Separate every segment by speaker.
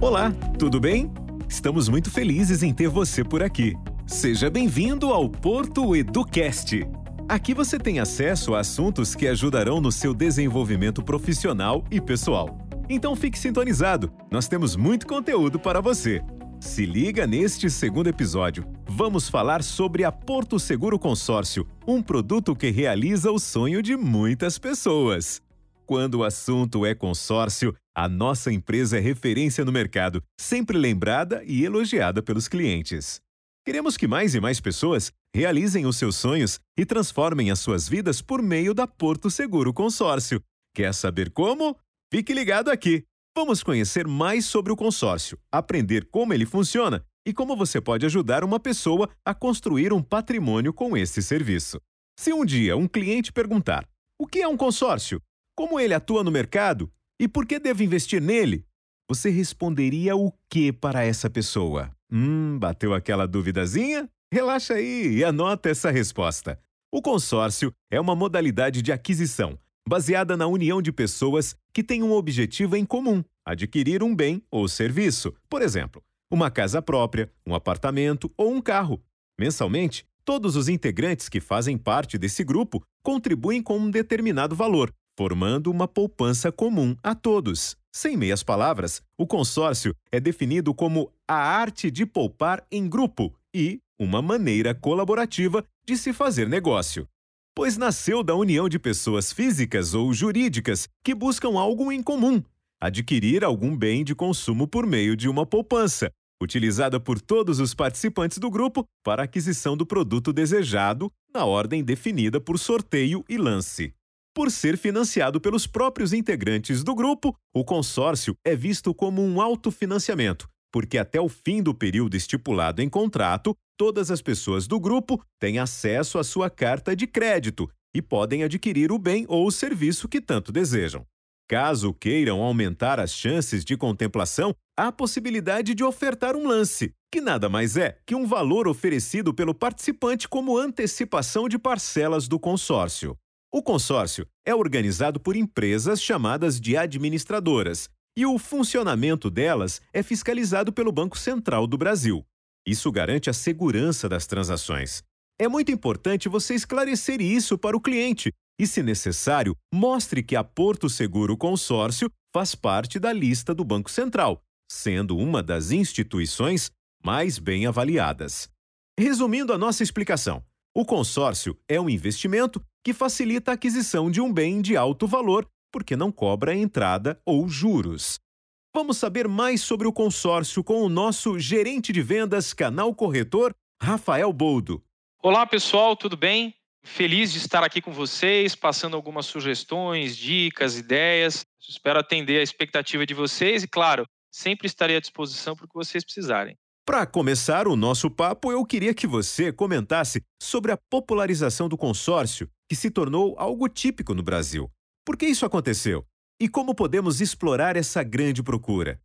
Speaker 1: Olá, tudo bem? Estamos muito felizes em ter você por aqui. Seja bem-vindo ao Porto Educast. Aqui você tem acesso a assuntos que ajudarão no seu desenvolvimento profissional e pessoal. Então fique sintonizado, nós temos muito conteúdo para você. Se liga neste segundo episódio. Vamos falar sobre a Porto Seguro Consórcio, um produto que realiza o sonho de muitas pessoas. Quando o assunto é consórcio, a nossa empresa é referência no mercado, sempre lembrada e elogiada pelos clientes. Queremos que mais e mais pessoas realizem os seus sonhos e transformem as suas vidas por meio da Porto Seguro Consórcio. Quer saber como? Fique ligado aqui! Vamos conhecer mais sobre o consórcio, aprender como ele funciona e como você pode ajudar uma pessoa a construir um patrimônio com esse serviço. Se um dia um cliente perguntar: o que é um consórcio? Como ele atua no mercado? E por que devo investir nele? Você responderia o que para essa pessoa? Hum, bateu aquela duvidazinha? Relaxa aí e anota essa resposta. O consórcio é uma modalidade de aquisição baseada na união de pessoas que têm um objetivo em comum: adquirir um bem ou serviço. Por exemplo, uma casa própria, um apartamento ou um carro. Mensalmente, todos os integrantes que fazem parte desse grupo contribuem com um determinado valor, formando uma poupança comum a todos. Sem meias palavras, o consórcio é definido como a arte de poupar em grupo e uma maneira colaborativa de se fazer negócio. Pois nasceu da união de pessoas físicas ou jurídicas que buscam algo em comum, adquirir algum bem de consumo por meio de uma poupança, utilizada por todos os participantes do grupo para aquisição do produto desejado na ordem definida por sorteio e lance. Por ser financiado pelos próprios integrantes do grupo, o consórcio é visto como um autofinanciamento, porque até o fim do período estipulado em contrato, todas as pessoas do grupo têm acesso à sua carta de crédito e podem adquirir o bem ou o serviço que tanto desejam. Caso queiram aumentar as chances de contemplação, há a possibilidade de ofertar um lance, que nada mais é que um valor oferecido pelo participante como antecipação de parcelas do consórcio. O consórcio é organizado por empresas chamadas de administradoras e o funcionamento delas é fiscalizado pelo Banco Central do Brasil. Isso garante a segurança das transações. É muito importante você esclarecer isso para o cliente e, se necessário, mostre que a Porto Seguro Consórcio faz parte da lista do Banco Central, sendo uma das instituições mais bem avaliadas. Resumindo a nossa explicação, o consórcio é um investimento que facilita a aquisição de um bem de alto valor porque não cobra entrada ou juros. Vamos saber mais sobre o consórcio com o nosso gerente de vendas Canal Corretor, Rafael Boldo.
Speaker 2: Olá, pessoal, tudo bem? Feliz de estar aqui com vocês, passando algumas sugestões, dicas, ideias. Espero atender a expectativa de vocês e, claro, sempre estarei à disposição para o que vocês precisarem.
Speaker 1: Para começar o nosso papo, eu queria que você comentasse sobre a popularização do consórcio, que se tornou algo típico no Brasil. Por que isso aconteceu? E como podemos explorar essa grande procura?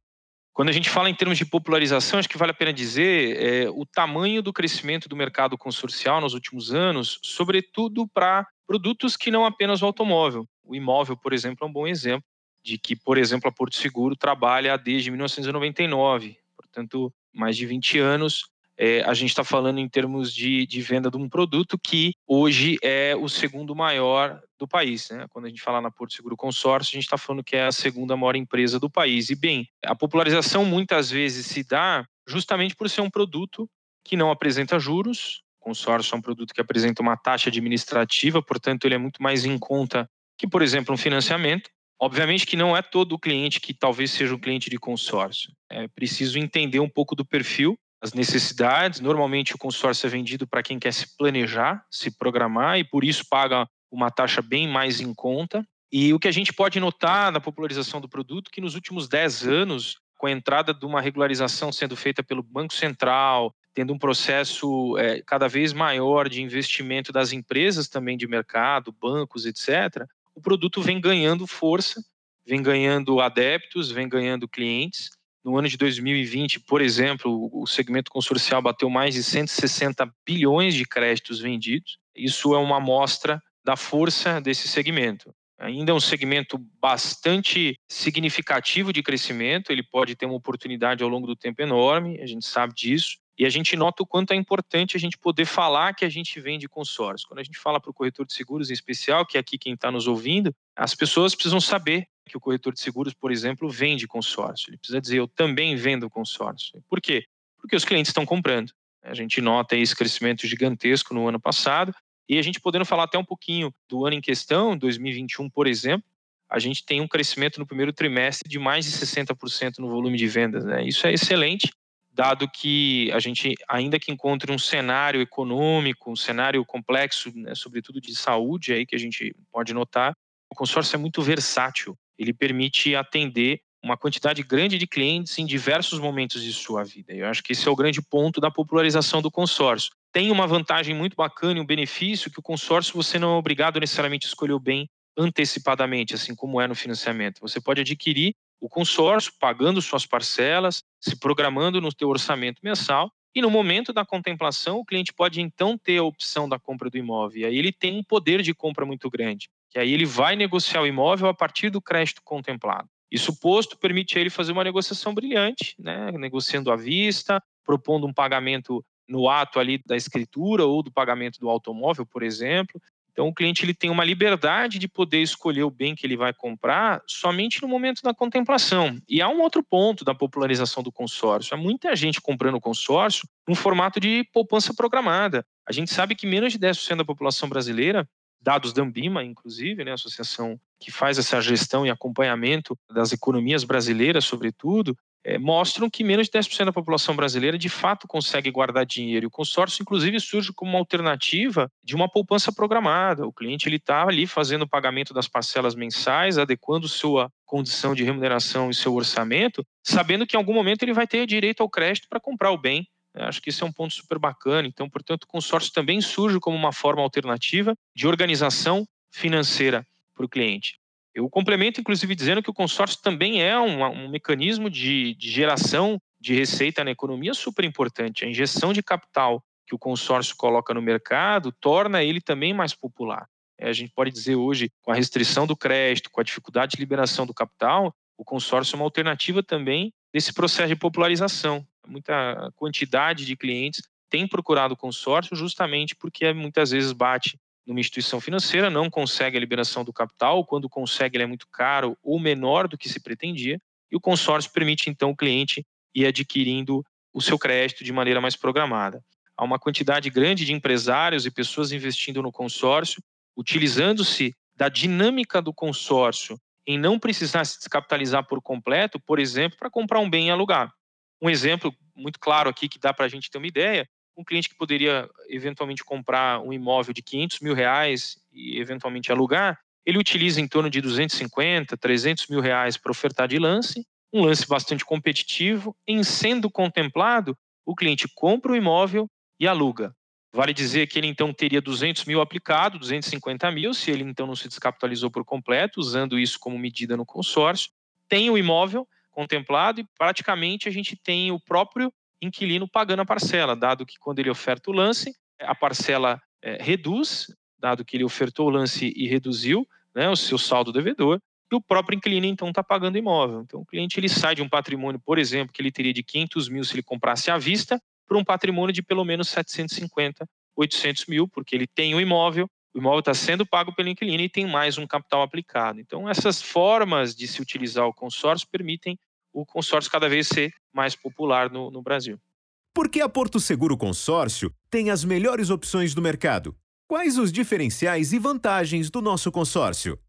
Speaker 2: Quando a gente fala em termos de popularização, acho que vale a pena dizer é, o tamanho do crescimento do mercado consorcial nos últimos anos, sobretudo para produtos que não apenas o automóvel. O imóvel, por exemplo, é um bom exemplo de que, por exemplo, a Porto Seguro trabalha desde 1999. Portanto, mais de 20 anos, é, a gente está falando em termos de, de, venda de um produto que hoje é o segundo maior do país. Né? Quando a gente fala na Porto Seguro Consórcio, a gente está falando que é a segunda maior empresa do país. E bem, a popularização muitas vezes se dá justamente por ser um produto que não apresenta juros. O consórcio é um produto que apresenta uma taxa administrativa, portanto, ele é muito mais em conta que, por exemplo, um financiamento. Obviamente que não é todo o cliente que talvez seja um cliente de consórcio. É preciso entender um pouco do perfil, as necessidades. Normalmente o consórcio é vendido para quem quer se planejar, se programar e por isso paga uma taxa bem mais em conta. E o que a gente pode notar na popularização do produto que nos últimos 10 anos, com a entrada de uma regularização sendo feita pelo Banco Central, tendo um processo é, cada vez maior de investimento das empresas também de mercado, bancos, etc., o produto vem ganhando força, vem ganhando adeptos, vem ganhando clientes. No ano de 2020, por exemplo, o segmento consorcial bateu mais de 160 bilhões de créditos vendidos. Isso é uma amostra da força desse segmento. Ainda é um segmento bastante significativo de crescimento, ele pode ter uma oportunidade ao longo do tempo enorme, a gente sabe disso. E a gente nota o quanto é importante a gente poder falar que a gente vende consórcio. Quando a gente fala para o corretor de seguros em especial, que é aqui quem está nos ouvindo, as pessoas precisam saber que o corretor de seguros, por exemplo, vende consórcio. Ele precisa dizer, eu também vendo consórcio. Por quê? Porque os clientes estão comprando. A gente nota esse crescimento gigantesco no ano passado e a gente podendo falar até um pouquinho do ano em questão, 2021, por exemplo, a gente tem um crescimento no primeiro trimestre de mais de 60% no volume de vendas. Né? Isso é excelente dado que a gente, ainda que encontre um cenário econômico, um cenário complexo, né, sobretudo de saúde, aí que a gente pode notar, o consórcio é muito versátil. Ele permite atender uma quantidade grande de clientes em diversos momentos de sua vida. Eu acho que esse é o grande ponto da popularização do consórcio. Tem uma vantagem muito bacana e um benefício que o consórcio você não é obrigado necessariamente a escolher o bem antecipadamente, assim como é no financiamento. Você pode adquirir o consórcio, pagando suas parcelas, se programando no teu orçamento mensal e no momento da contemplação, o cliente pode então ter a opção da compra do imóvel. E aí ele tem um poder de compra muito grande, que aí ele vai negociar o imóvel a partir do crédito contemplado. Isso posto permite a ele fazer uma negociação brilhante, né? negociando à vista, propondo um pagamento no ato ali da escritura ou do pagamento do automóvel, por exemplo, então, o cliente ele tem uma liberdade de poder escolher o bem que ele vai comprar somente no momento da contemplação. E há um outro ponto da popularização do consórcio. Há muita gente comprando consórcio no formato de poupança programada. A gente sabe que menos de 10% da população brasileira, dados da Ambima, inclusive, né, a associação que faz essa gestão e acompanhamento das economias brasileiras, sobretudo, é, mostram que menos de 10% da população brasileira de fato consegue guardar dinheiro. E o consórcio, inclusive, surge como uma alternativa de uma poupança programada. O cliente está ali fazendo o pagamento das parcelas mensais, adequando sua condição de remuneração e seu orçamento, sabendo que em algum momento ele vai ter direito ao crédito para comprar o bem. Acho que esse é um ponto super bacana. Então, portanto, o consórcio também surge como uma forma alternativa de organização financeira para o cliente. Eu complemento, inclusive, dizendo que o consórcio também é um, um mecanismo de, de geração de receita na economia super importante. A injeção de capital que o consórcio coloca no mercado torna ele também mais popular. É, a gente pode dizer hoje, com a restrição do crédito, com a dificuldade de liberação do capital, o consórcio é uma alternativa também desse processo de popularização. Muita quantidade de clientes tem procurado o consórcio justamente porque muitas vezes bate numa instituição financeira, não consegue a liberação do capital, quando consegue ele é muito caro ou menor do que se pretendia, e o consórcio permite então o cliente ir adquirindo o seu crédito de maneira mais programada. Há uma quantidade grande de empresários e pessoas investindo no consórcio, utilizando-se da dinâmica do consórcio em não precisar se descapitalizar por completo, por exemplo, para comprar um bem e alugar. Um exemplo muito claro aqui que dá para a gente ter uma ideia um cliente que poderia eventualmente comprar um imóvel de 500 mil reais e eventualmente alugar, ele utiliza em torno de 250, 300 mil reais para ofertar de lance, um lance bastante competitivo. Em sendo contemplado, o cliente compra o imóvel e aluga. Vale dizer que ele então teria 200 mil aplicado, 250 mil, se ele então não se descapitalizou por completo, usando isso como medida no consórcio. Tem o imóvel contemplado e praticamente a gente tem o próprio inquilino pagando a parcela, dado que quando ele oferta o lance, a parcela é, reduz, dado que ele ofertou o lance e reduziu né, o seu saldo devedor, e o próprio inquilino então está pagando o imóvel. Então o cliente ele sai de um patrimônio, por exemplo, que ele teria de 500 mil se ele comprasse à vista, para um patrimônio de pelo menos 750, 800 mil, porque ele tem o imóvel, o imóvel está sendo pago pelo inquilino e tem mais um capital aplicado. Então essas formas de se utilizar o consórcio permitem o consórcio cada vez ser mais popular no, no Brasil.
Speaker 1: Por que a Porto Seguro Consórcio tem as melhores opções do mercado? Quais os diferenciais e vantagens do nosso consórcio?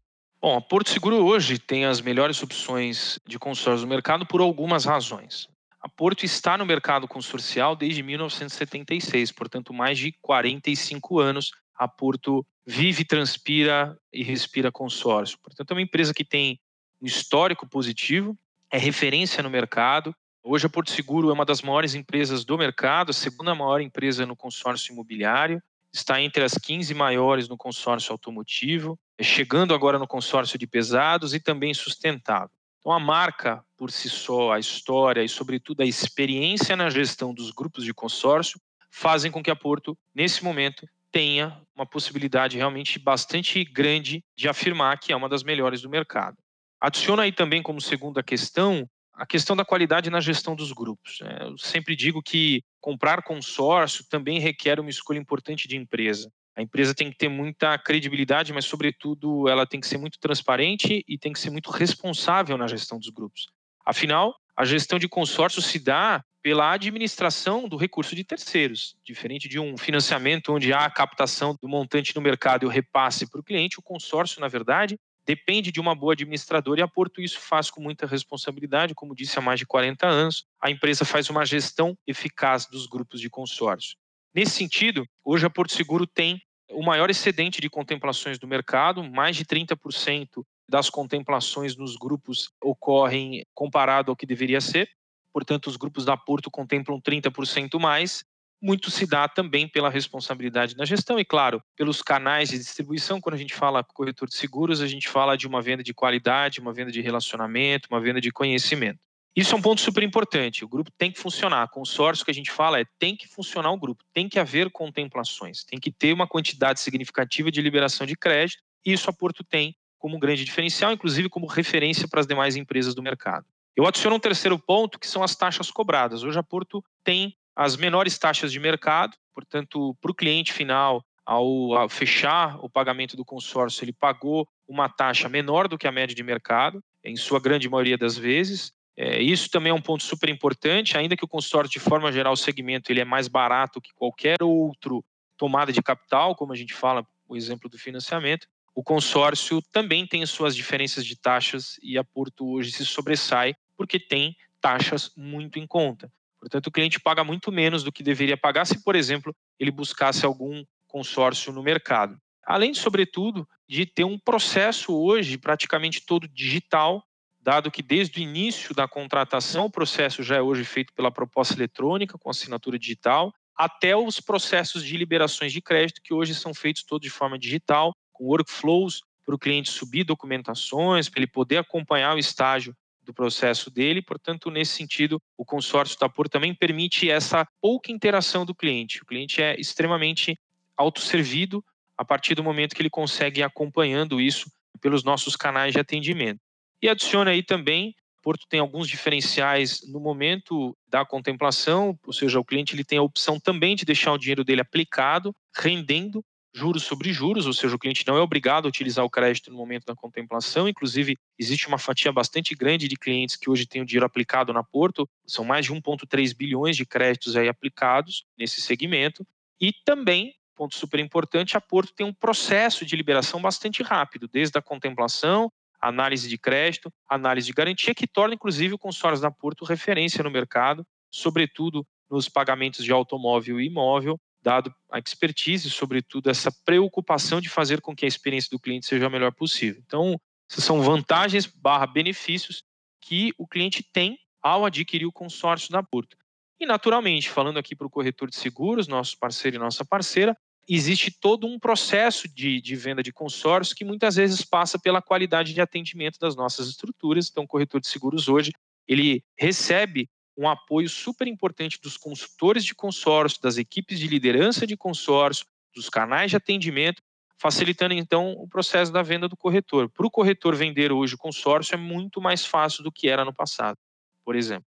Speaker 2: Bom, a Porto Seguro hoje tem as melhores opções de consórcio no mercado por algumas razões. A Porto está no mercado consorcial desde 1976, portanto, mais de 45 anos a Porto vive, transpira e respira consórcio. Portanto, é uma empresa que tem um histórico positivo, é referência no mercado. Hoje a Porto Seguro é uma das maiores empresas do mercado, a segunda maior empresa no consórcio imobiliário, está entre as 15 maiores no consórcio automotivo, é chegando agora no consórcio de pesados e também sustentável. Então a marca por si só, a história e sobretudo a experiência na gestão dos grupos de consórcio fazem com que a Porto, nesse momento, tenha uma possibilidade realmente bastante grande de afirmar que é uma das melhores do mercado. Adiciono aí também como segunda questão a questão da qualidade na gestão dos grupos. Né? Eu sempre digo que comprar consórcio também requer uma escolha importante de empresa. A empresa tem que ter muita credibilidade, mas, sobretudo, ela tem que ser muito transparente e tem que ser muito responsável na gestão dos grupos. Afinal, a gestão de consórcio se dá pela administração do recurso de terceiros. Diferente de um financiamento onde há a captação do montante no mercado e o repasse para o cliente, o consórcio, na verdade, depende de uma boa administradora e a Porto isso faz com muita responsabilidade, como disse há mais de 40 anos. A empresa faz uma gestão eficaz dos grupos de consórcio. Nesse sentido, hoje a Porto Seguro tem o maior excedente de contemplações do mercado, mais de 30% das contemplações nos grupos ocorrem comparado ao que deveria ser. Portanto, os grupos da Porto contemplam 30% mais muito se dá também pela responsabilidade na gestão e, claro, pelos canais de distribuição. Quando a gente fala corretor de seguros, a gente fala de uma venda de qualidade, uma venda de relacionamento, uma venda de conhecimento. Isso é um ponto super importante. O grupo tem que funcionar. Consórcio que a gente fala é tem que funcionar o grupo, tem que haver contemplações, tem que ter uma quantidade significativa de liberação de crédito. E isso a Porto tem como um grande diferencial, inclusive como referência para as demais empresas do mercado. Eu adiciono um terceiro ponto, que são as taxas cobradas. Hoje a Porto tem as menores taxas de mercado, portanto, para o cliente final, ao, ao, fechar o pagamento do consórcio, ele pagou uma taxa menor do que a média de mercado, em sua grande maioria das vezes. É, isso também é um ponto super importante, ainda que o consórcio, de forma geral, o segmento ele é mais barato que qualquer outro tomada de capital, como a gente fala, o exemplo do financiamento, o consórcio também tem suas diferenças de taxas e a Porto hoje se sobressai porque tem taxas muito em conta. Portanto, o cliente paga muito menos do que deveria pagar se, por exemplo, ele buscasse algum consórcio no mercado. Além, sobretudo, de ter um processo hoje praticamente todo digital, dado que desde o início da contratação o processo já é hoje feito pela proposta eletrônica com assinatura digital, até os processos de liberações de crédito que hoje são feitos todos de forma digital, com workflows para o cliente subir documentações, para ele poder acompanhar o estágio do processo dele. Portanto, nesse sentido, o consórcio Tapor também permite essa pouca interação do cliente. O cliente é extremamente autosservido a partir do momento que ele consegue ir acompanhando isso pelos nossos canais de atendimento. E adiciona aí também, Porto tem alguns diferenciais no momento da contemplação, ou seja, o cliente ele tem a opção também de deixar o dinheiro dele aplicado, rendendo juros sobre juros, ou seja, o cliente não é obrigado a utilizar o crédito no momento da contemplação. Inclusive, existe uma fatia bastante grande de clientes que hoje têm o dinheiro aplicado na Porto, são mais de 1,3 bilhões de créditos aí aplicados nesse segmento. E também, ponto super importante, a Porto tem um processo de liberação bastante rápido, desde a contemplação, análise de crédito, análise de garantia, que torna inclusive o consórcio da Porto referência no mercado, sobretudo nos pagamentos de automóvel e imóvel, dado a expertise, sobretudo essa preocupação de fazer com que a experiência do cliente seja a melhor possível. Então, essas são vantagens barra benefícios que o cliente tem ao adquirir o consórcio da Porto. E, naturalmente, falando aqui para o corretor de seguros, nosso parceiro e nossa parceira, existe todo um processo de, de venda de consórcio que muitas vezes passa pela qualidade de atendimento das nossas estruturas. Então, o corretor de seguros hoje, ele recebe um apoio super importante dos consultores de consórcio, das equipes de liderança de consórcio, dos canais de atendimento, facilitando então o processo da venda do corretor. Para o corretor vender hoje o consórcio é muito mais fácil do que era no passado, por exemplo.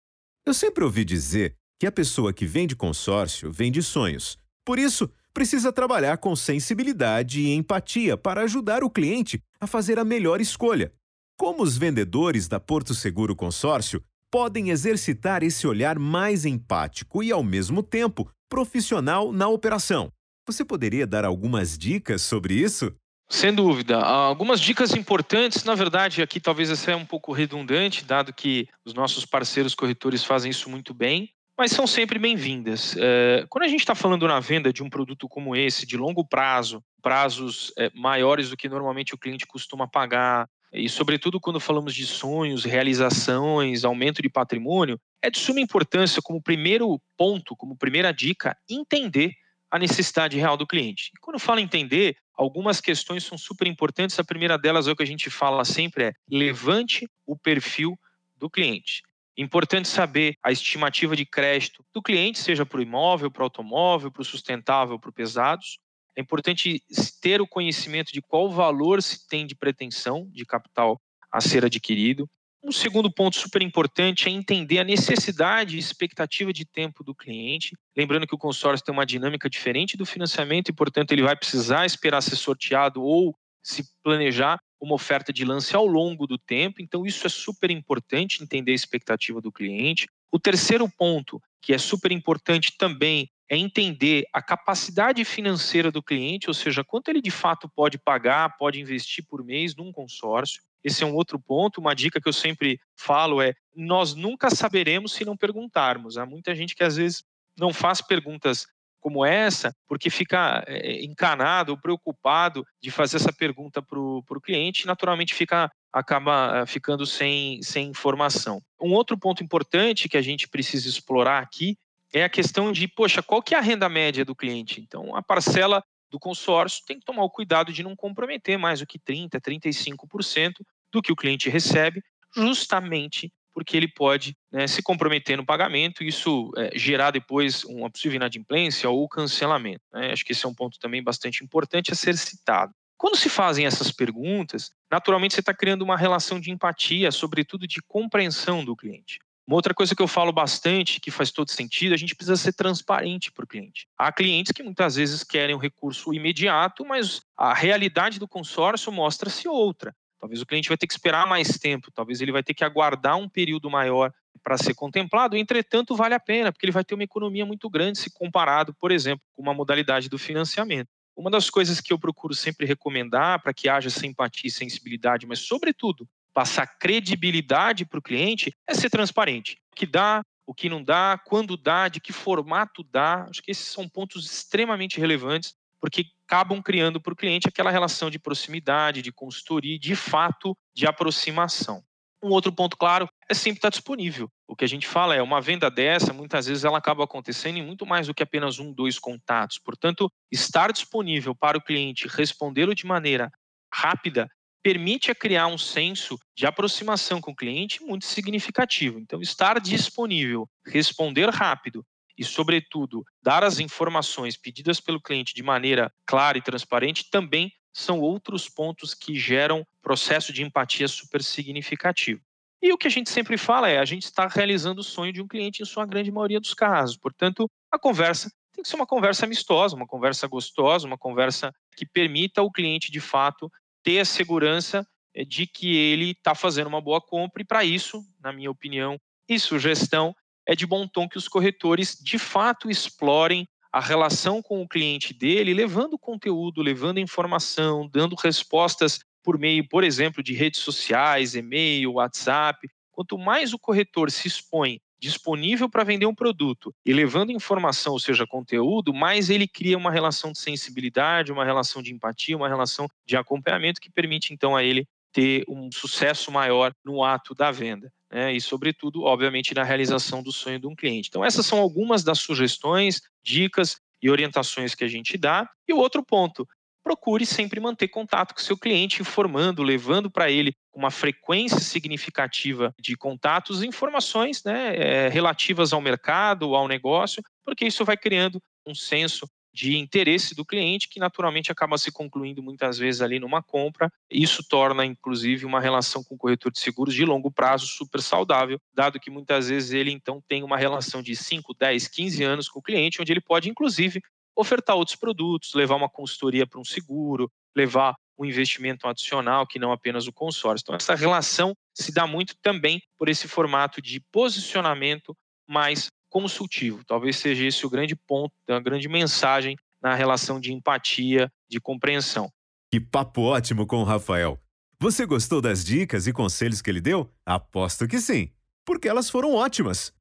Speaker 1: Eu sempre ouvi dizer que a pessoa que vende consórcio vende sonhos. Por isso, precisa trabalhar com sensibilidade e empatia para ajudar o cliente a fazer a melhor escolha. Como os vendedores da Porto Seguro Consórcio podem exercitar esse olhar mais empático e, ao mesmo tempo, profissional na operação. Você poderia dar algumas dicas sobre isso?
Speaker 2: Sem dúvida. Algumas dicas importantes, na verdade, aqui talvez essa é um pouco redundante, dado que os nossos parceiros corretores fazem isso muito bem, mas são sempre bem-vindas. É, quando a gente está falando na venda de um produto como esse, de longo prazo, prazos é, maiores do que normalmente o cliente costuma pagar, e, sobretudo, quando falamos de sonhos, realizações, aumento de patrimônio, é de suma importância, como primeiro ponto, como primeira dica, entender a necessidade real do cliente. E quando eu falo entender, algumas questões são super importantes. A primeira delas é o que a gente fala sempre: é levante o perfil do cliente. Importante saber a estimativa de crédito do cliente, seja para o imóvel, para o automóvel, para o sustentável, para o pesados. É importante ter o conhecimento de qual valor se tem de pretensão de capital a ser adquirido. Um segundo ponto super importante é entender a necessidade e expectativa de tempo do cliente. Lembrando que o consórcio tem uma dinâmica diferente do financiamento e, portanto, ele vai precisar esperar ser sorteado ou se planejar uma oferta de lance ao longo do tempo. Então, isso é super importante, entender a expectativa do cliente. O terceiro ponto, que é super importante também, é entender a capacidade financeira do cliente, ou seja, quanto ele de fato pode pagar, pode investir por mês num consórcio. Esse é um outro ponto. Uma dica que eu sempre falo é: nós nunca saberemos se não perguntarmos. Há muita gente que às vezes não faz perguntas como essa, porque fica é, encanado ou preocupado de fazer essa pergunta para o cliente, e naturalmente fica acaba eh, ficando sem, sem informação. Um outro ponto importante que a gente precisa explorar aqui é a questão de, poxa, qual que é a renda média do cliente? Então, a parcela do consórcio tem que tomar o cuidado de não comprometer mais do que 30%, 35% do que o cliente recebe, justamente porque ele pode né, se comprometer no pagamento e isso é, gerar depois uma possível inadimplência ou cancelamento. Né? Acho que esse é um ponto também bastante importante a ser citado. Quando se fazem essas perguntas, naturalmente você está criando uma relação de empatia, sobretudo de compreensão do cliente. Uma outra coisa que eu falo bastante, que faz todo sentido, a gente precisa ser transparente para o cliente. Há clientes que muitas vezes querem um recurso imediato, mas a realidade do consórcio mostra-se outra. Talvez o cliente vai ter que esperar mais tempo, talvez ele vai ter que aguardar um período maior para ser contemplado, entretanto, vale a pena, porque ele vai ter uma economia muito grande se comparado, por exemplo, com uma modalidade do financiamento. Uma das coisas que eu procuro sempre recomendar para que haja simpatia e sensibilidade, mas, sobretudo, passar credibilidade para o cliente, é ser transparente. O que dá, o que não dá, quando dá, de que formato dá. Acho que esses são pontos extremamente relevantes, porque acabam criando para o cliente aquela relação de proximidade, de consultoria, de fato, de aproximação. Um outro ponto, claro, é sempre estar disponível. O que a gente fala é uma venda dessa, muitas vezes ela acaba acontecendo em muito mais do que apenas um, dois contatos. Portanto, estar disponível para o cliente, respondê-lo de maneira rápida, permite a criar um senso de aproximação com o cliente muito significativo. Então, estar disponível, responder rápido e, sobretudo, dar as informações pedidas pelo cliente de maneira clara e transparente também são outros pontos que geram processo de empatia super significativo. E o que a gente sempre fala é a gente está realizando o sonho de um cliente em sua grande maioria dos casos. Portanto, a conversa tem que ser uma conversa amistosa, uma conversa gostosa, uma conversa que permita ao cliente, de fato, ter a segurança eh, de que ele está fazendo uma boa compra. E para isso, na minha opinião e sugestão, é de bom tom que os corretores, de fato, explorem a relação com o cliente dele, levando conteúdo, levando informação, dando respostas por meio, por exemplo, de redes sociais, e-mail, WhatsApp. Quanto mais o corretor se expõe disponível para vender um produto e levando informação, ou seja, conteúdo, mais ele cria uma relação de sensibilidade, uma relação de empatia, uma relação de acompanhamento que permite então a ele ter um sucesso maior no ato da venda. Né? E, sobretudo, obviamente, na realização do sonho de um cliente. Então, essas são algumas das sugestões, dicas e orientações que a gente dá. E o outro ponto, procure sempre manter contato com seu cliente, informando, levando para ele uma frequência significativa de contatos informações né, é, relativas ao mercado, ao negócio, porque isso vai criando um senso de interesse do cliente, que naturalmente acaba se concluindo muitas vezes ali numa compra. Isso torna, inclusive, uma relação com o corretor de seguros de longo prazo super saudável, dado que muitas vezes ele então tem uma relação de 5, 10, 15 anos com o cliente, onde ele pode, inclusive, ofertar outros produtos, levar uma consultoria para um seguro, levar um investimento adicional que não apenas o consórcio. Então, essa relação se dá muito também por esse formato de posicionamento mais consultivo. Talvez seja esse o grande ponto, a grande mensagem na relação de empatia, de compreensão.
Speaker 1: Que papo ótimo com o Rafael. Você gostou das dicas e conselhos que ele deu? Aposto que sim, porque elas foram ótimas.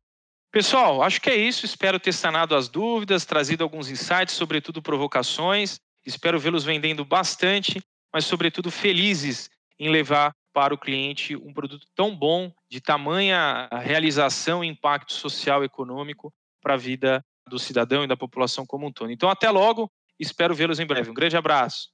Speaker 2: Pessoal, acho que é isso. Espero ter sanado as dúvidas, trazido alguns insights, sobretudo provocações. Espero vê-los vendendo bastante, mas, sobretudo, felizes em levar para o cliente um produto tão bom, de tamanha realização e impacto social e econômico para a vida do cidadão e da população como um todo. Então, até logo, espero vê-los em breve. Um grande abraço.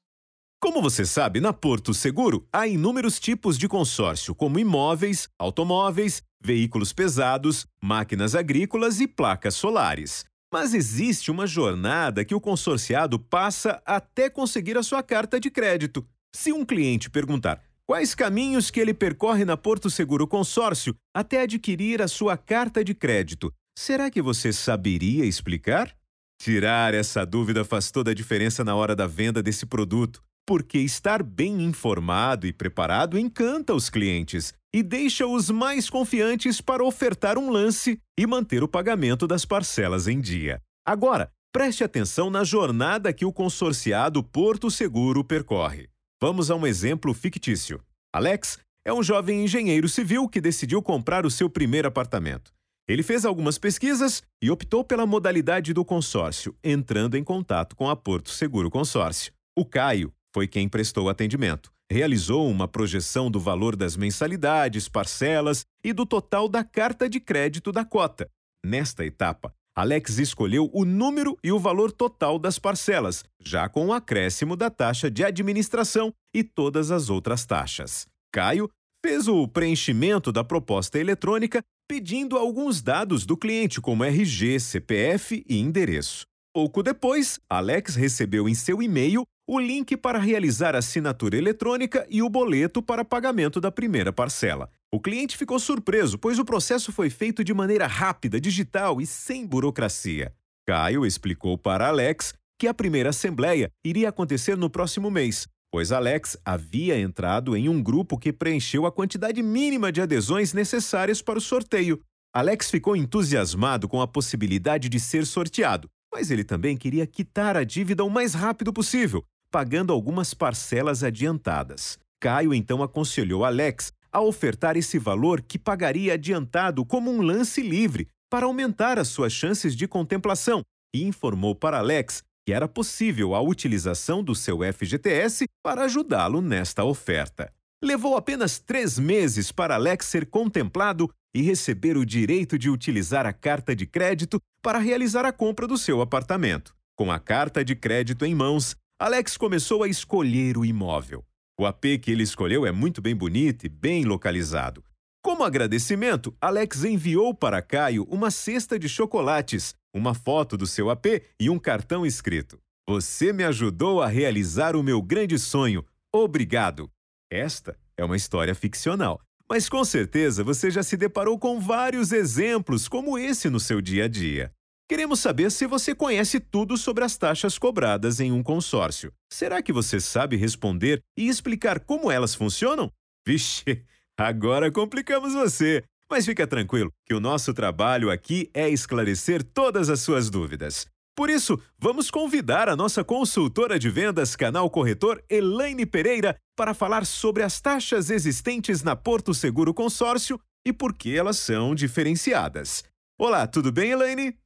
Speaker 1: Como você sabe, na Porto Seguro há inúmeros tipos de consórcio, como imóveis, automóveis, veículos pesados, máquinas agrícolas e placas solares. Mas existe uma jornada que o consorciado passa até conseguir a sua carta de crédito. Se um cliente perguntar quais caminhos que ele percorre na Porto Seguro Consórcio até adquirir a sua carta de crédito, será que você saberia explicar? Tirar essa dúvida faz toda a diferença na hora da venda desse produto, porque estar bem informado e preparado encanta os clientes e deixa-os mais confiantes para ofertar um lance e manter o pagamento das parcelas em dia. Agora, preste atenção na jornada que o consorciado Porto Seguro percorre. Vamos a um exemplo fictício. Alex é um jovem engenheiro civil que decidiu comprar o seu primeiro apartamento. Ele fez algumas pesquisas e optou pela modalidade do consórcio, entrando em contato com a Porto Seguro Consórcio. O Caio foi quem prestou atendimento realizou uma projeção do valor das mensalidades, parcelas e do total da carta de crédito da cota. Nesta etapa, Alex escolheu o número e o valor total das parcelas, já com o acréscimo da taxa de administração e todas as outras taxas. Caio fez o preenchimento da proposta eletrônica pedindo alguns dados do cliente, como RG, CPF e endereço. Pouco depois, Alex recebeu em seu e-mail o link para realizar a assinatura eletrônica e o boleto para pagamento da primeira parcela. O cliente ficou surpreso, pois o processo foi feito de maneira rápida, digital e sem burocracia. Caio explicou para Alex que a primeira assembleia iria acontecer no próximo mês, pois Alex havia entrado em um grupo que preencheu a quantidade mínima de adesões necessárias para o sorteio. Alex ficou entusiasmado com a possibilidade de ser sorteado, mas ele também queria quitar a dívida o mais rápido possível, pagando algumas parcelas adiantadas. Caio então aconselhou Alex a ofertar esse valor que pagaria adiantado como um lance livre para aumentar as suas chances de contemplação e informou para Alex que era possível a utilização do seu FGTS para ajudá-lo nesta oferta. Levou apenas três meses para Alex ser contemplado e receber o direito de utilizar a carta de crédito para realizar a compra do seu apartamento. Com a carta de crédito em mãos, Alex começou a escolher o imóvel. O AP que ele escolheu é muito bem bonito e bem localizado. Como agradecimento, Alex enviou para Caio uma cesta de chocolates, uma foto do seu AP e um cartão escrito: Você me ajudou a realizar o meu grande sonho. Obrigado. Esta é uma história ficcional, mas com certeza você já se deparou com vários exemplos como esse no seu dia a dia. Queremos saber se você conhece tudo sobre as taxas cobradas em um consórcio. Será que você sabe responder e explicar como elas funcionam? Vixe, agora complicamos você. Mas fica tranquilo, que o nosso trabalho aqui é esclarecer todas as suas dúvidas. Por isso, vamos convidar a nossa consultora de vendas Canal Corretor, Elaine Pereira, para falar sobre as taxas existentes na Porto Seguro Consórcio e por que elas são diferenciadas. Olá, tudo bem, Elaine?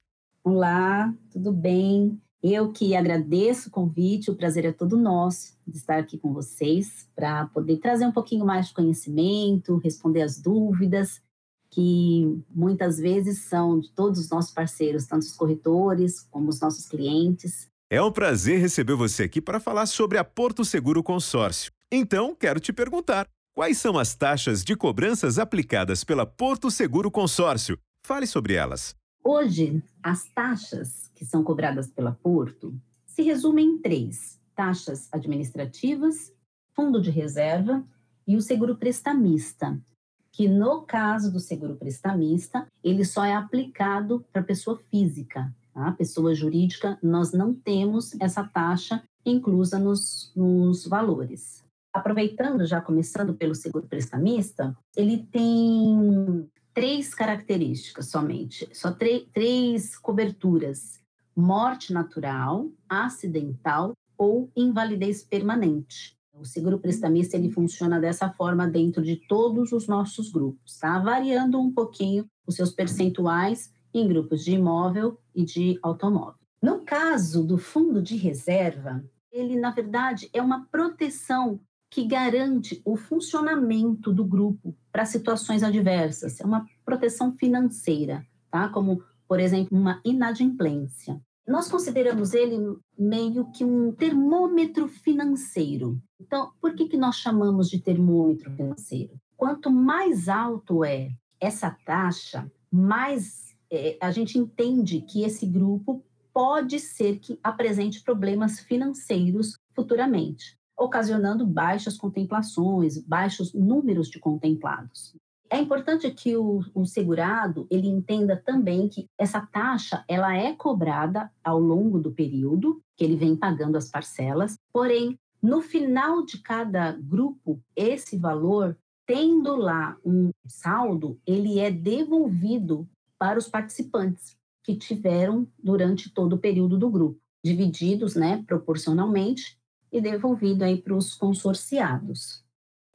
Speaker 3: Olá, tudo bem? Eu que agradeço o convite, o prazer é todo nosso de estar aqui com vocês para poder trazer um pouquinho mais de conhecimento, responder as dúvidas que muitas vezes são de todos os nossos parceiros, tanto os corretores como os nossos clientes.
Speaker 1: É um prazer receber você aqui para falar sobre a Porto Seguro Consórcio. Então, quero te perguntar: quais são as taxas de cobranças aplicadas pela Porto Seguro Consórcio? Fale sobre elas.
Speaker 3: Hoje, as taxas que são cobradas pela Porto se resumem em três: taxas administrativas, fundo de reserva e o seguro prestamista, que no caso do seguro prestamista, ele só é aplicado para pessoa física. Tá? Pessoa jurídica, nós não temos essa taxa inclusa nos, nos valores. Aproveitando, já começando pelo seguro prestamista, ele tem três características somente, só três coberturas: morte natural, acidental ou invalidez permanente. O seguro prestamista ele funciona dessa forma dentro de todos os nossos grupos, tá? Variando um pouquinho os seus percentuais em grupos de imóvel e de automóvel. No caso do fundo de reserva, ele na verdade é uma proteção que garante o funcionamento do grupo para situações adversas. É uma proteção financeira, tá? Como, por exemplo, uma inadimplência. Nós consideramos ele meio que um termômetro financeiro. Então, por que, que nós chamamos de termômetro financeiro? Quanto mais alto é essa taxa, mais é, a gente entende que esse grupo pode ser que apresente problemas financeiros futuramente, ocasionando baixas contemplações, baixos números de contemplados. É importante que o, o, segurado ele entenda também que essa taxa ela é cobrada ao longo do período que ele vem pagando as parcelas, porém no final de cada grupo esse valor tendo lá um saldo ele é devolvido para os participantes que tiveram durante todo o período do grupo, divididos, né, proporcionalmente e devolvido aí para os consorciados.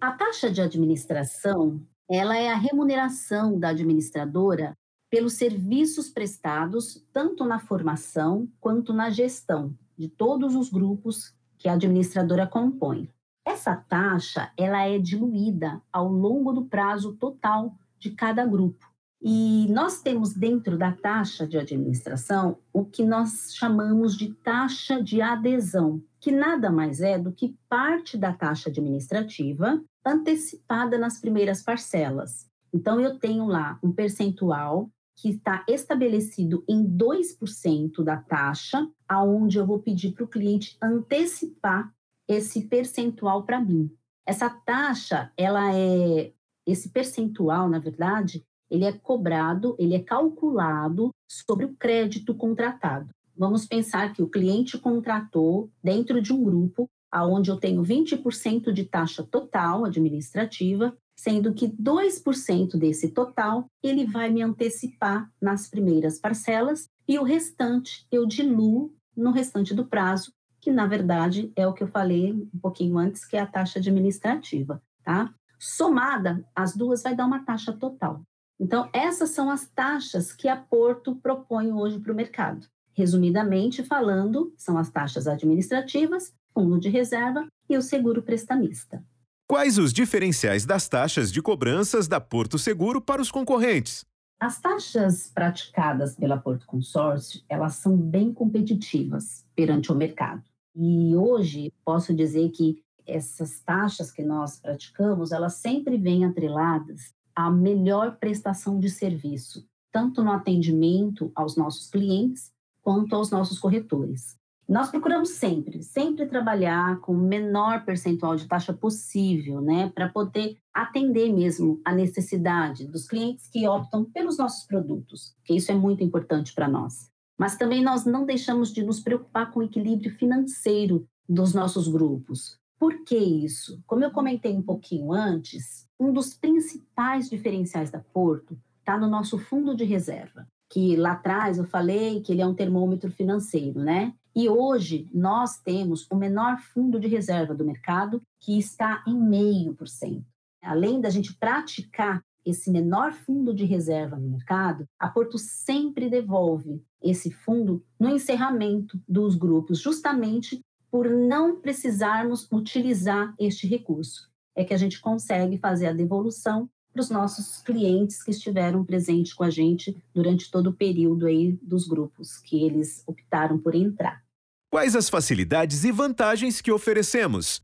Speaker 3: A taxa de administração ela é a remuneração da administradora pelos serviços prestados tanto na formação quanto na gestão de todos os grupos que a administradora compõe. Essa taxa ela é diluída ao longo do prazo total de cada grupo. E nós temos dentro da taxa de administração o que nós chamamos de taxa de adesão, que nada mais é do que parte da taxa administrativa antecipada nas primeiras parcelas. Então, eu tenho lá um percentual que está estabelecido em 2% da taxa, aonde eu vou pedir para o cliente antecipar esse percentual para mim. Essa taxa, ela é esse percentual, na verdade, ele é cobrado, ele é calculado sobre o crédito contratado. Vamos pensar que o cliente contratou dentro de um grupo aonde eu tenho 20% de taxa total administrativa, sendo que 2% desse total ele vai me antecipar nas primeiras parcelas e o restante eu diluo no restante do prazo, que na verdade é o que eu falei um pouquinho antes, que é a taxa administrativa, tá? Somada, as duas vai dar uma taxa total. Então, essas são as taxas que a Porto propõe hoje para o mercado. Resumidamente falando, são as taxas administrativas fundo de reserva e o seguro prestamista.
Speaker 1: Quais os diferenciais das taxas de cobranças da Porto Seguro para os concorrentes?
Speaker 3: As taxas praticadas pela Porto Consórcio, elas são bem competitivas perante o mercado. E hoje posso dizer que essas taxas que nós praticamos, elas sempre vêm atreladas à melhor prestação de serviço, tanto no atendimento aos nossos clientes quanto aos nossos corretores. Nós procuramos sempre, sempre trabalhar com o menor percentual de taxa possível, né, para poder atender mesmo a necessidade dos clientes que optam pelos nossos produtos, que isso é muito importante para nós. Mas também nós não deixamos de nos preocupar com o equilíbrio financeiro dos nossos grupos. Por que isso? Como eu comentei um pouquinho antes, um dos principais diferenciais da Porto está no nosso fundo de reserva, que lá atrás eu falei que ele é um termômetro financeiro, né? E hoje nós temos o menor fundo de reserva do mercado, que está em meio por cento. Além da gente praticar esse menor fundo de reserva no mercado, a Porto sempre devolve esse fundo no encerramento dos grupos, justamente por não precisarmos utilizar este recurso. É que a gente consegue fazer a devolução para os nossos clientes que estiveram presentes com a gente durante todo o período aí dos grupos que eles optaram por entrar.
Speaker 1: Quais as facilidades e vantagens que oferecemos?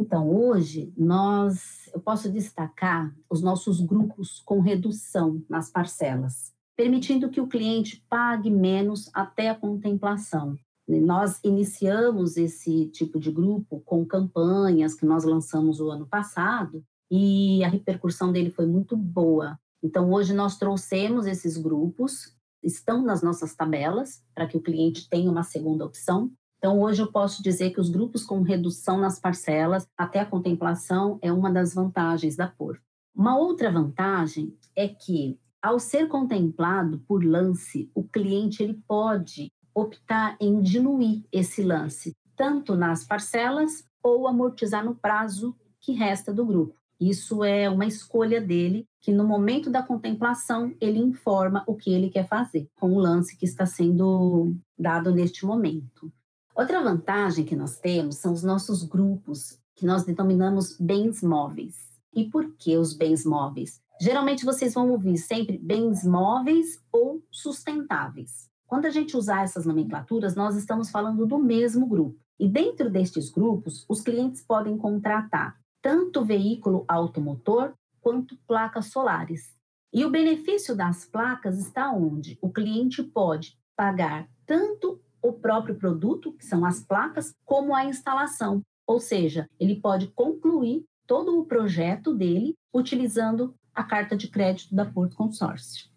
Speaker 3: Então, hoje nós eu posso destacar os nossos grupos com redução nas parcelas, permitindo que o cliente pague menos até a contemplação. Nós iniciamos esse tipo de grupo com campanhas que nós lançamos o ano passado e a repercussão dele foi muito boa. Então, hoje nós trouxemos esses grupos, estão nas nossas tabelas, para que o cliente tenha uma segunda opção. Então, hoje eu posso dizer que os grupos com redução nas parcelas até a contemplação é uma das vantagens da Porto. Uma outra vantagem é que, ao ser contemplado por lance, o cliente ele pode optar em diluir esse lance, tanto nas parcelas ou amortizar no prazo que resta do grupo. Isso é uma escolha dele, que no momento da contemplação ele informa o que ele quer fazer com o lance que está sendo dado neste momento. Outra vantagem que nós temos são os nossos grupos, que nós denominamos bens móveis. E por que os bens móveis? Geralmente vocês vão ouvir sempre bens móveis ou sustentáveis. Quando a gente usar essas nomenclaturas, nós estamos falando do mesmo grupo. E dentro destes grupos, os clientes podem contratar tanto veículo automotor quanto placas solares. E o benefício das placas está onde? O cliente pode pagar tanto o próprio produto, que são as placas, como a instalação. Ou seja, ele pode concluir todo o projeto dele utilizando a carta de crédito da Porto Consórcio.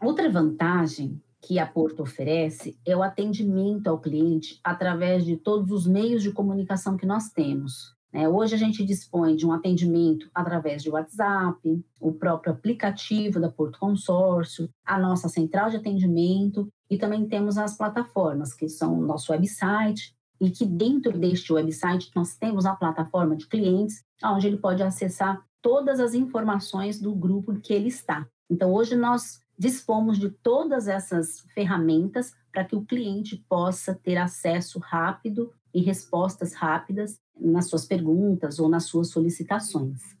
Speaker 3: Outra vantagem que a Porto oferece é o atendimento ao cliente através de todos os meios de comunicação que nós temos. Né? Hoje a gente dispõe de um atendimento através de WhatsApp, o próprio aplicativo da Porto Consórcio, a nossa central de atendimento e também temos as plataformas, que são o nosso website, e que dentro deste website nós temos a plataforma de clientes, onde ele pode acessar todas as informações do grupo que ele está. Então, hoje nós dispomos de todas essas ferramentas para que o cliente possa ter acesso rápido e respostas rápidas nas suas perguntas ou nas suas solicitações.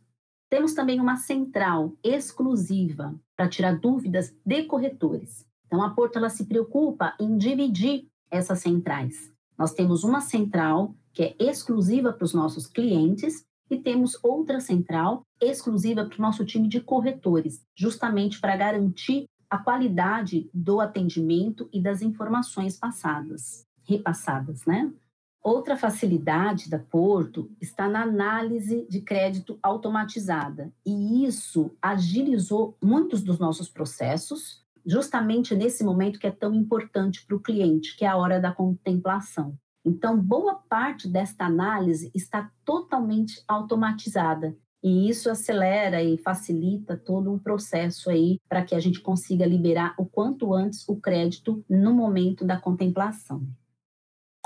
Speaker 3: Temos também uma central exclusiva para tirar dúvidas de corretores. Então, a Porto ela se preocupa em dividir essas centrais. Nós temos uma central que é exclusiva para os nossos clientes e temos outra central exclusiva para o nosso time de corretores, justamente para garantir a qualidade do atendimento e das informações passadas, repassadas, né? Outra facilidade da Porto está na análise de crédito automatizada, e isso agilizou muitos dos nossos processos, justamente nesse momento que é tão importante para o cliente, que é a hora da contemplação. Então, boa parte desta análise está totalmente automatizada. E isso acelera e facilita todo um processo aí para que a gente consiga liberar o quanto antes o crédito no momento da contemplação.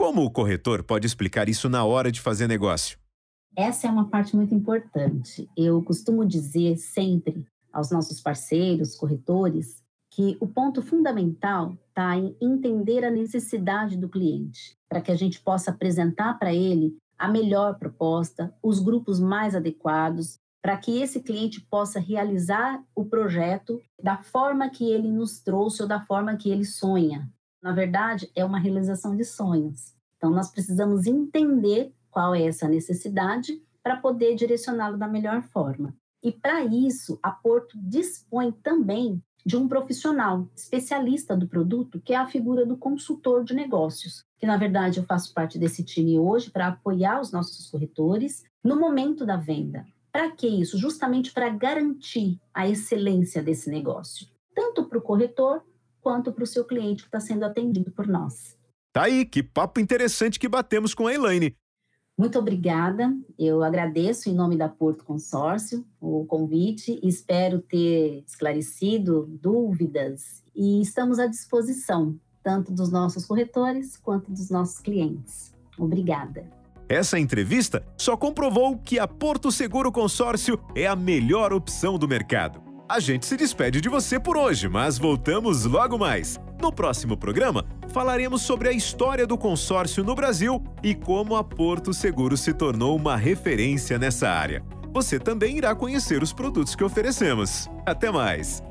Speaker 1: Como o corretor pode explicar isso na hora de fazer negócio?
Speaker 3: Essa é uma parte muito importante. Eu costumo dizer sempre aos nossos parceiros, corretores, que o ponto fundamental está em entender a necessidade do cliente, para que a gente possa apresentar para ele a melhor proposta, os grupos mais adequados, para que esse cliente possa realizar o projeto da forma que ele nos trouxe ou da forma que ele sonha. Na verdade, é uma realização de sonhos. Então, nós precisamos entender qual é essa necessidade para poder direcioná-lo da melhor forma. E para isso, a Porto dispõe também de um profissional especialista do produto, que é a figura do consultor de negócios, que na verdade eu faço parte desse time hoje para apoiar os nossos corretores no momento da venda. Para que isso? Justamente para garantir a excelência desse negócio, tanto para o corretor quanto para o seu cliente que está sendo atendido por nós.
Speaker 1: Tá aí, que papo interessante que batemos com a Elaine.
Speaker 3: Muito obrigada. Eu agradeço em nome da Porto Consórcio o convite espero ter esclarecido dúvidas e estamos à disposição tanto dos nossos corretores quanto dos nossos clientes. Obrigada.
Speaker 1: Essa entrevista só comprovou que a Porto Seguro Consórcio é a melhor opção do mercado. A gente se despede de você por hoje, mas voltamos logo mais. No próximo programa, falaremos sobre a história do consórcio no Brasil e como a Porto Seguro se tornou uma referência nessa área. Você também irá conhecer os produtos que oferecemos. Até mais!